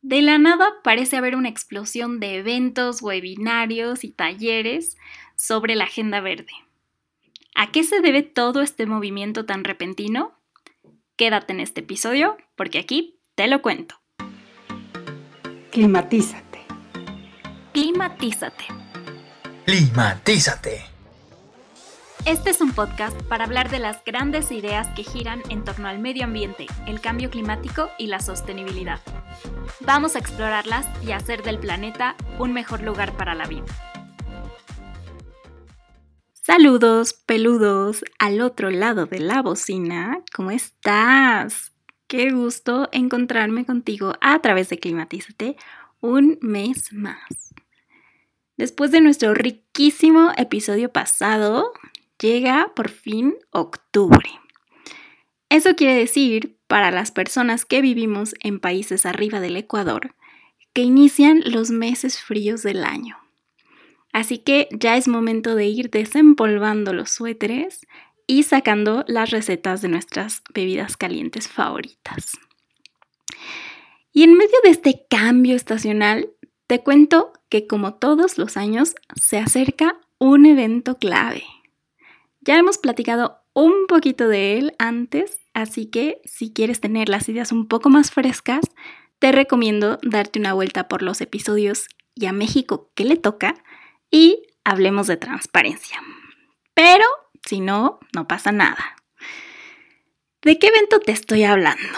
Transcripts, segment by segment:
De la nada parece haber una explosión de eventos, webinarios y talleres sobre la Agenda Verde. ¿A qué se debe todo este movimiento tan repentino? Quédate en este episodio porque aquí te lo cuento. Climatízate. Climatízate. Climatízate. Este es un podcast para hablar de las grandes ideas que giran en torno al medio ambiente, el cambio climático y la sostenibilidad. Vamos a explorarlas y hacer del planeta un mejor lugar para la vida. Saludos, peludos, al otro lado de la bocina. ¿Cómo estás? Qué gusto encontrarme contigo a través de Climatízate un mes más. Después de nuestro riquísimo episodio pasado, llega por fin octubre. Eso quiere decir, para las personas que vivimos en países arriba del Ecuador, que inician los meses fríos del año. Así que ya es momento de ir desempolvando los suéteres y sacando las recetas de nuestras bebidas calientes favoritas. Y en medio de este cambio estacional, te cuento que como todos los años se acerca un evento clave. Ya hemos platicado un poquito de él antes, así que si quieres tener las ideas un poco más frescas, te recomiendo darte una vuelta por los episodios y a México que le toca y hablemos de transparencia. Pero si no, no pasa nada. ¿De qué evento te estoy hablando?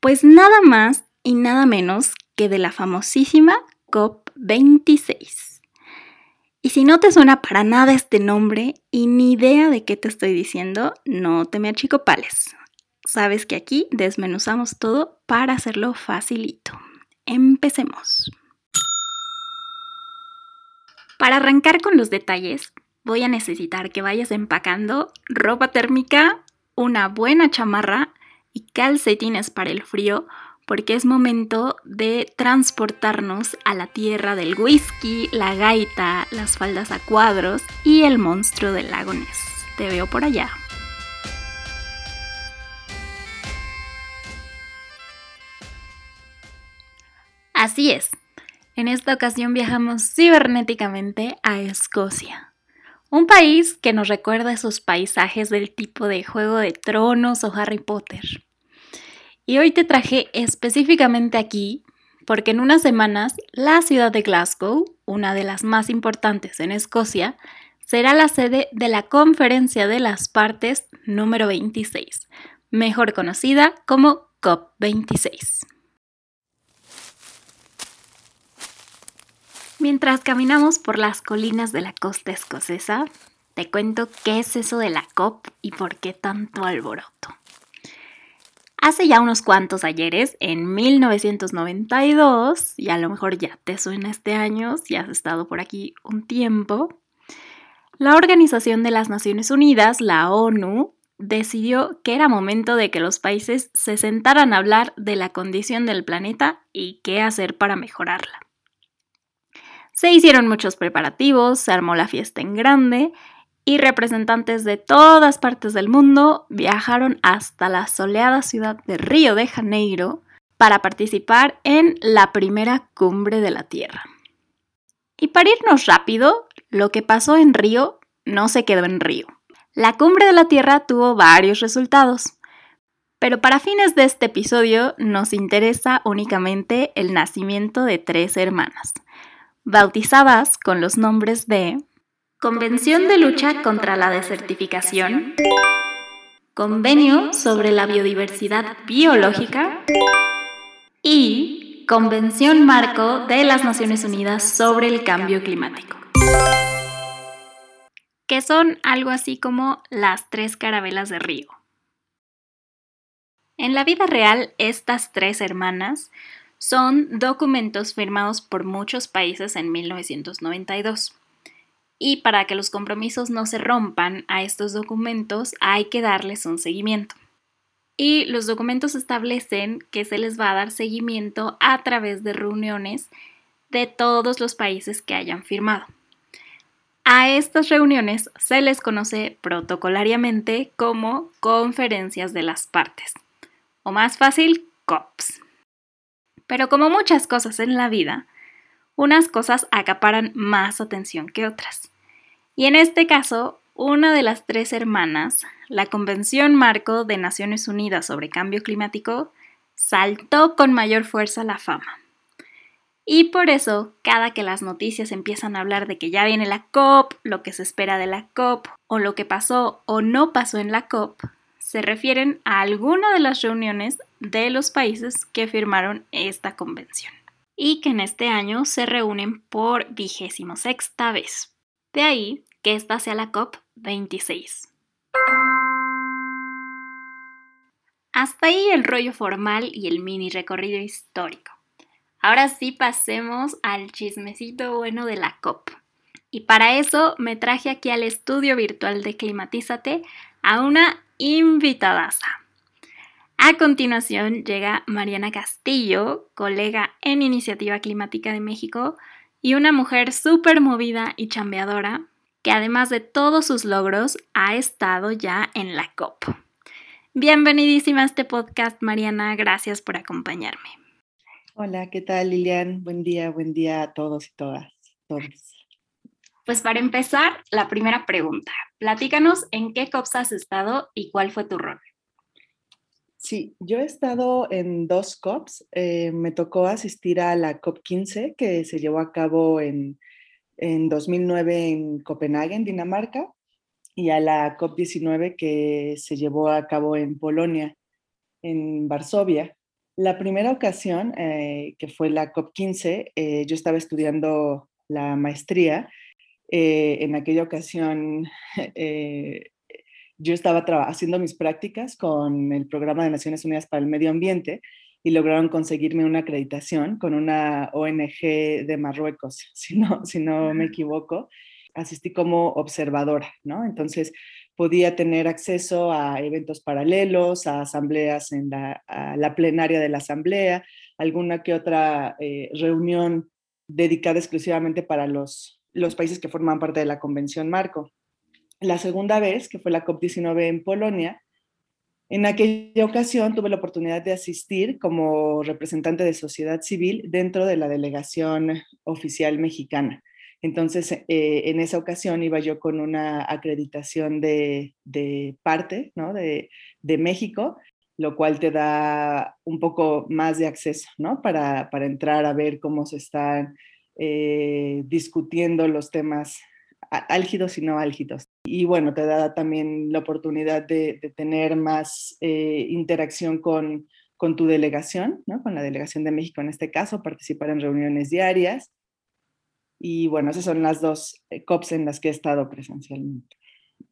Pues nada más y nada menos que de la famosísima COP26. Y si no te suena para nada este nombre y ni idea de qué te estoy diciendo, no te me achicopales. Sabes que aquí desmenuzamos todo para hacerlo facilito. Empecemos. Para arrancar con los detalles, voy a necesitar que vayas empacando ropa térmica, una buena chamarra y calcetines para el frío porque es momento de transportarnos a la tierra del whisky, la gaita, las faldas a cuadros y el monstruo del lago Ness. Te veo por allá. Así es, en esta ocasión viajamos cibernéticamente a Escocia, un país que nos recuerda esos paisajes del tipo de Juego de Tronos o Harry Potter. Y hoy te traje específicamente aquí porque en unas semanas la ciudad de Glasgow, una de las más importantes en Escocia, será la sede de la Conferencia de las Partes número 26, mejor conocida como COP26. Mientras caminamos por las colinas de la costa escocesa, te cuento qué es eso de la COP y por qué tanto alboroto. Hace ya unos cuantos ayeres, en 1992, y a lo mejor ya te suena este año, si has estado por aquí un tiempo, la Organización de las Naciones Unidas, la ONU, decidió que era momento de que los países se sentaran a hablar de la condición del planeta y qué hacer para mejorarla. Se hicieron muchos preparativos, se armó la fiesta en grande y representantes de todas partes del mundo viajaron hasta la soleada ciudad de Río de Janeiro para participar en la primera cumbre de la Tierra. Y para irnos rápido, lo que pasó en Río no se quedó en Río. La cumbre de la Tierra tuvo varios resultados, pero para fines de este episodio nos interesa únicamente el nacimiento de tres hermanas, bautizadas con los nombres de Convención de lucha contra la desertificación. Convenio sobre la biodiversidad biológica. Y Convención Marco de las Naciones Unidas sobre el Cambio Climático. Que son algo así como las tres carabelas de Río. En la vida real, estas tres hermanas son documentos firmados por muchos países en 1992 y para que los compromisos no se rompan a estos documentos hay que darles un seguimiento. Y los documentos establecen que se les va a dar seguimiento a través de reuniones de todos los países que hayan firmado. A estas reuniones se les conoce protocolariamente como conferencias de las partes, o más fácil, COPs. Pero como muchas cosas en la vida, unas cosas acaparan más atención que otras. Y en este caso, una de las tres hermanas, la Convención Marco de Naciones Unidas sobre Cambio Climático, saltó con mayor fuerza la fama. Y por eso, cada que las noticias empiezan a hablar de que ya viene la COP, lo que se espera de la COP, o lo que pasó o no pasó en la COP, se refieren a alguna de las reuniones de los países que firmaron esta convención y que en este año se reúnen por vigésimo sexta vez. De ahí que esta sea la COP 26. Hasta ahí el rollo formal y el mini recorrido histórico. Ahora sí pasemos al chismecito bueno de la COP. Y para eso me traje aquí al estudio virtual de Climatízate a una invitadaza. A continuación llega Mariana Castillo, colega en Iniciativa Climática de México y una mujer súper movida y chambeadora que además de todos sus logros ha estado ya en la COP. Bienvenidísima a este podcast, Mariana. Gracias por acompañarme. Hola, ¿qué tal, Lilian? Buen día, buen día a todos y todas. Todos. Pues para empezar, la primera pregunta. Platícanos en qué COPs has estado y cuál fue tu rol. Sí, yo he estado en dos COPs. Eh, me tocó asistir a la COP 15 que se llevó a cabo en, en 2009 en Copenhague, en Dinamarca, y a la COP 19 que se llevó a cabo en Polonia, en Varsovia. La primera ocasión, eh, que fue la COP15, eh, yo estaba estudiando la maestría. En aquella ocasión, yo estaba haciendo mis prácticas con el Programa de Naciones Unidas para el Medio Ambiente y lograron conseguirme una acreditación con una ONG de Marruecos, si no, si no me equivoco. Asistí como observadora, ¿no? Entonces, podía tener acceso a eventos paralelos, a asambleas en la, la plenaria de la asamblea, alguna que otra eh, reunión dedicada exclusivamente para los, los países que forman parte de la Convención Marco. La segunda vez, que fue la COP19 en Polonia, en aquella ocasión tuve la oportunidad de asistir como representante de sociedad civil dentro de la delegación oficial mexicana. Entonces, eh, en esa ocasión iba yo con una acreditación de, parte de, México, lo cual te da un poco más de acceso para, entrar a ver cómo se están eh, discutiendo los temas álgidos y no álgidos. Y bueno, te da también la oportunidad de, tener más eh, interacción con, con tu delegación, ¿no? con la delegación de México en este caso, participar en reuniones diarias y bueno, esas son las dos eh, COPs en las que he estado presencialmente.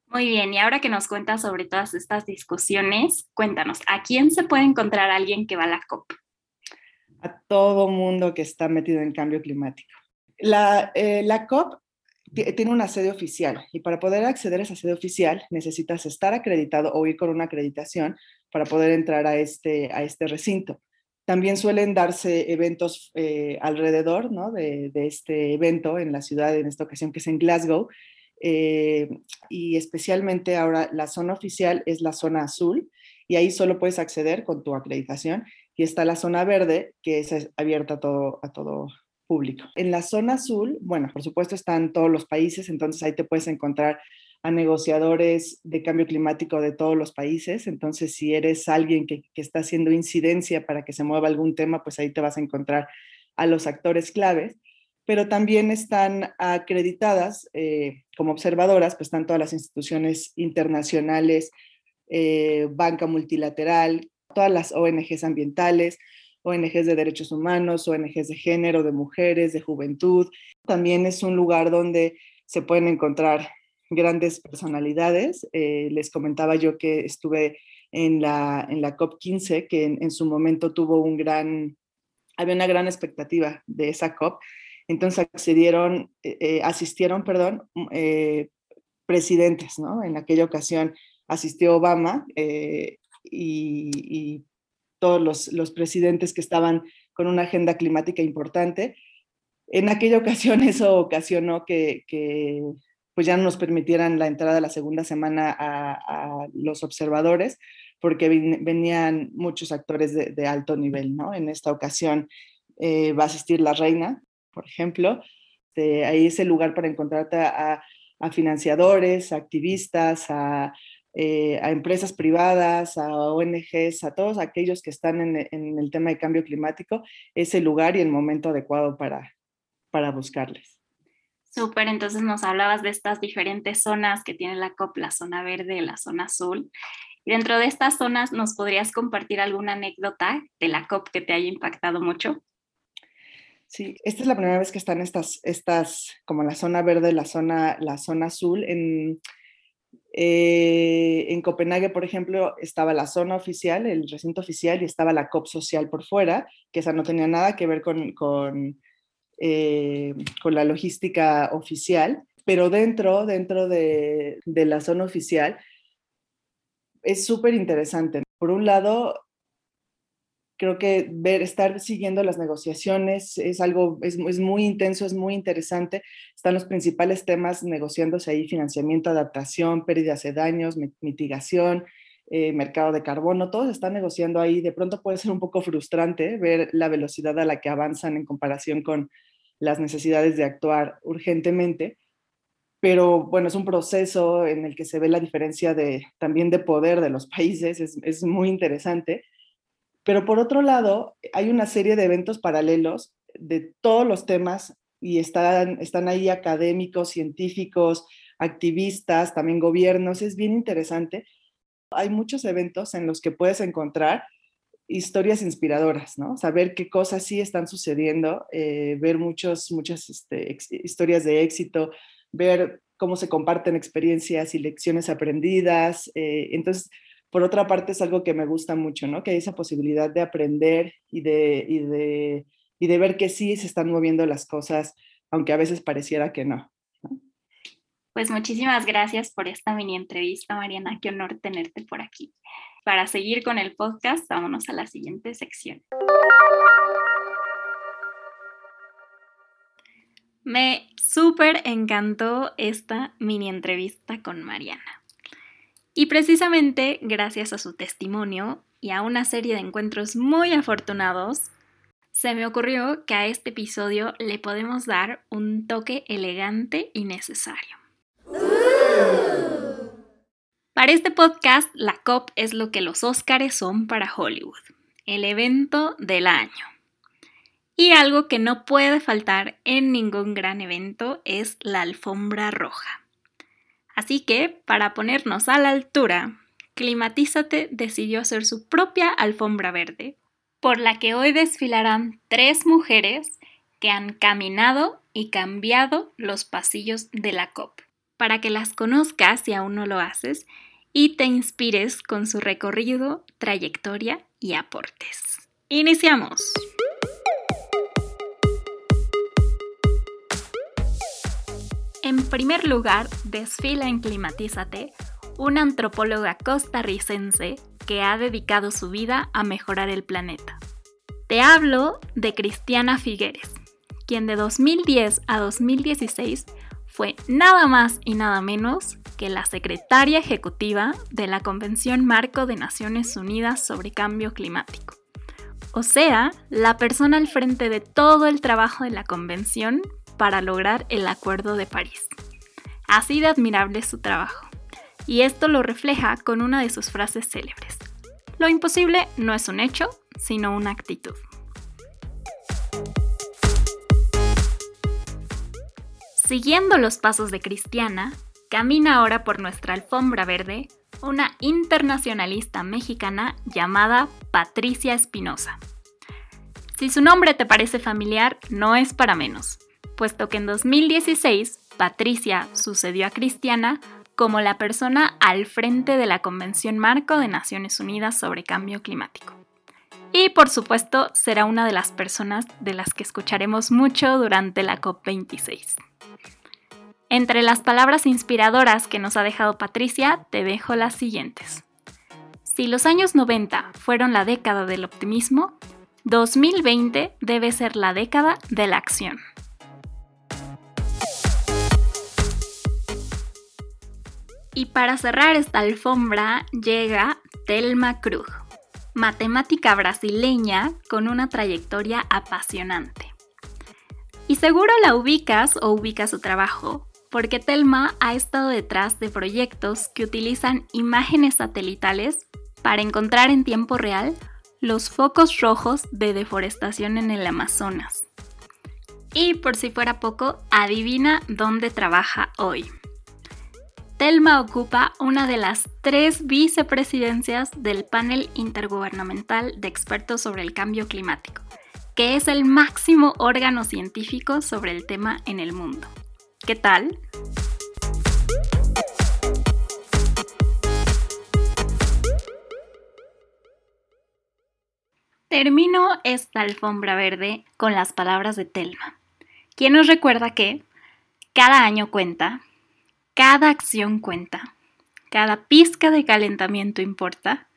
Muy bien, y ahora que nos cuentas sobre todas estas discusiones, cuéntanos, ¿a quién se puede encontrar alguien que va a la COP? A todo mundo que está metido en cambio climático. La, eh, la COP tiene una sede oficial y para poder acceder a esa sede oficial necesitas estar acreditado o ir con una acreditación para poder entrar a este, a este recinto. También suelen darse eventos eh, alrededor de, este evento en la ciudad, en esta ocasión que es en Glasgow, eh, y especialmente ahora la zona oficial es la zona azul, y ahí solo puedes acceder con tu acreditación, y está la zona verde, que es abierta a todo, a todo En la zona azul, bueno, por supuesto están todos los países, entonces ahí te puedes encontrar a negociadores de cambio climático de todos los países. Entonces, si eres alguien que, está haciendo incidencia para que se mueva algún tema, pues ahí te vas a encontrar a los actores claves. Pero también están acreditadas eh, como observadoras, pues están todas las instituciones internacionales, eh, banca multilateral, todas las ONGs ambientales, ONGs de derechos humanos, ONGs de género, de mujeres, de juventud. También es un lugar donde se pueden encontrar grandes personalidades. Eh, les comentaba yo que estuve en la, en la COP15, que en, su momento tuvo un gran, había una gran expectativa de esa COP. Entonces accedieron, eh, eh, asistieron, perdón, presidentes, ¿no? En aquella ocasión asistió Obama y, y, todos los, los presidentes que estaban con una agenda climática importante. En aquella ocasión eso ocasionó que, pues ya no nos permitieran la entrada la segunda semana a, los observadores, porque venían muchos actores de, alto nivel, ¿no? En esta ocasión eh, va a asistir la reina, por ejemplo. Este, ahí es el lugar para encontrarte a, financiadores, a activistas, eh, a, empresas privadas, a ONGs, a todos aquellos que están en, el tema de cambio climático, es el lugar y el momento adecuado para, para buscarles. Súper, entonces nos hablabas de estas diferentes zonas que tiene la COP, la zona verde, la zona azul. Y dentro de estas zonas, ¿nos podrías compartir alguna anécdota de la COP que te haya impactado mucho? Sí, esta es la primera vez que están estas, estas como la zona verde, la zona, la zona azul. En, eh, en Copenhague, por ejemplo, estaba la zona oficial, el recinto oficial, y estaba la COP social por fuera, que esa no tenía nada que ver con, con, eh, con la logística oficial, pero dentro, dentro de, de la zona oficial es súper interesante. Por un lado, creo que ver, estar siguiendo las negociaciones es algo, es, es, muy intenso, es muy interesante. Están los principales temas negociándose ahí, financiamiento, adaptación, pérdidas de daños, mitigación, eh, mercado de carbono, todos están negociando ahí. De pronto puede ser un poco frustrante ver la velocidad a la que avanzan en comparación con las necesidades de actuar urgentemente. Pero bueno, es un proceso en el que se ve la diferencia de, también de poder de los países, es, es muy interesante pero por otro lado, hay una serie de eventos paralelos de todos los temas y están, están ahí académicos, científicos, activistas, también gobiernos. Es bien interesante. Hay muchos eventos en los que puedes encontrar historias inspiradoras, ¿no? Saber qué cosas sí están sucediendo, eh, ver muchos, muchas este, historias de éxito, ver cómo se comparten experiencias y lecciones aprendidas. Eh, entonces, por otra parte es algo que me gusta mucho, ¿no? Que hay esa posibilidad de aprender y de, y de, y de ver que sí se están moviendo las cosas, aunque a veces pareciera que no. Pues muchísimas gracias por esta mini entrevista, Mariana. Qué honor tenerte por aquí. Para seguir con el podcast, vámonos a la siguiente sección. Me súper encantó esta mini entrevista con Mariana. Y precisamente gracias a su testimonio y a una serie de encuentros muy afortunados, se me ocurrió que a este episodio le podemos dar un toque elegante y necesario. Para este podcast, la COP es lo que los Óscares son para Hollywood, el evento del año. Y algo que no puede faltar en ningún gran evento es la alfombra roja. Así que, para ponernos a la altura, Climatízate decidió hacer su propia alfombra verde, por la que hoy desfilarán tres mujeres que han caminado y cambiado los pasillos de la COP, para que las conozcas si aún no lo haces y te inspires con su recorrido, trayectoria y aportes. Iniciamos. En primer lugar, desfila en Climatízate una antropóloga costarricense que ha dedicado su vida a mejorar el planeta. Te hablo de Cristiana Figueres, quien de 2010 a 2016 fue nada más y nada menos que la secretaria ejecutiva de la Convención Marco de Naciones Unidas sobre Cambio Climático. O sea, la persona al frente de todo el trabajo de la convención para lograr el Acuerdo de París. Así de admirable es su trabajo. Y esto lo refleja con una de sus frases célebres. Lo imposible no es un hecho, sino una actitud. Siguiendo los pasos de Cristiana, camina ahora por nuestra alfombra verde una internacionalista mexicana llamada Patricia Espinosa. Si su nombre te parece familiar, no es para menos puesto que en 2016 Patricia sucedió a Cristiana como la persona al frente de la Convención Marco de Naciones Unidas sobre Cambio Climático. Y por supuesto será una de las personas de las que escucharemos mucho durante la COP26. Entre las palabras inspiradoras que nos ha dejado Patricia, te dejo las siguientes. Si los años 90 fueron la década del optimismo, 2020 debe ser la década de la acción. Y para cerrar esta alfombra llega Telma Krug, matemática brasileña con una trayectoria apasionante. Y seguro la ubicas o ubicas su trabajo, porque Telma ha estado detrás de proyectos que utilizan imágenes satelitales para encontrar en tiempo real los focos rojos de deforestación en el Amazonas. Y por si fuera poco, adivina dónde trabaja hoy. Telma ocupa una de las tres vicepresidencias del panel intergubernamental de expertos sobre el cambio climático, que es el máximo órgano científico sobre el tema en el mundo. ¿Qué tal? Termino esta alfombra verde con las palabras de Telma, quien nos recuerda que cada año cuenta, cada acción cuenta, cada pizca de calentamiento importa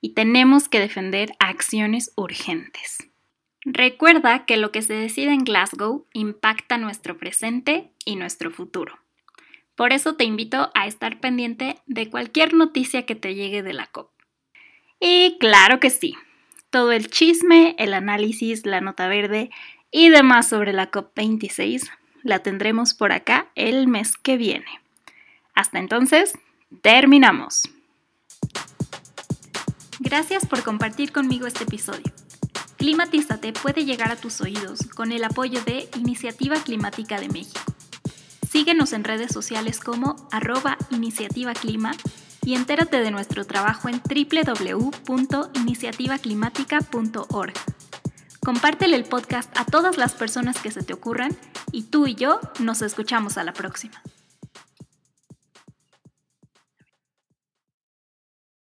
y tenemos que defender acciones urgentes. Recuerda que lo que se decide en Glasgow impacta nuestro presente y nuestro futuro. Por eso te invito a estar pendiente de cualquier noticia que te llegue de la COP. Y claro que sí, todo el chisme, el análisis, la nota verde y demás sobre la COP26 la tendremos por acá el mes que viene. Hasta entonces, terminamos. Gracias por compartir conmigo este episodio. Climatízate puede llegar a tus oídos con el apoyo de Iniciativa Climática de México. Síguenos en redes sociales como arroba iniciativa clima y entérate de nuestro trabajo en www.iniciativaclimática.org. Compártele el podcast a todas las personas que se te ocurran y tú y yo nos escuchamos a la próxima.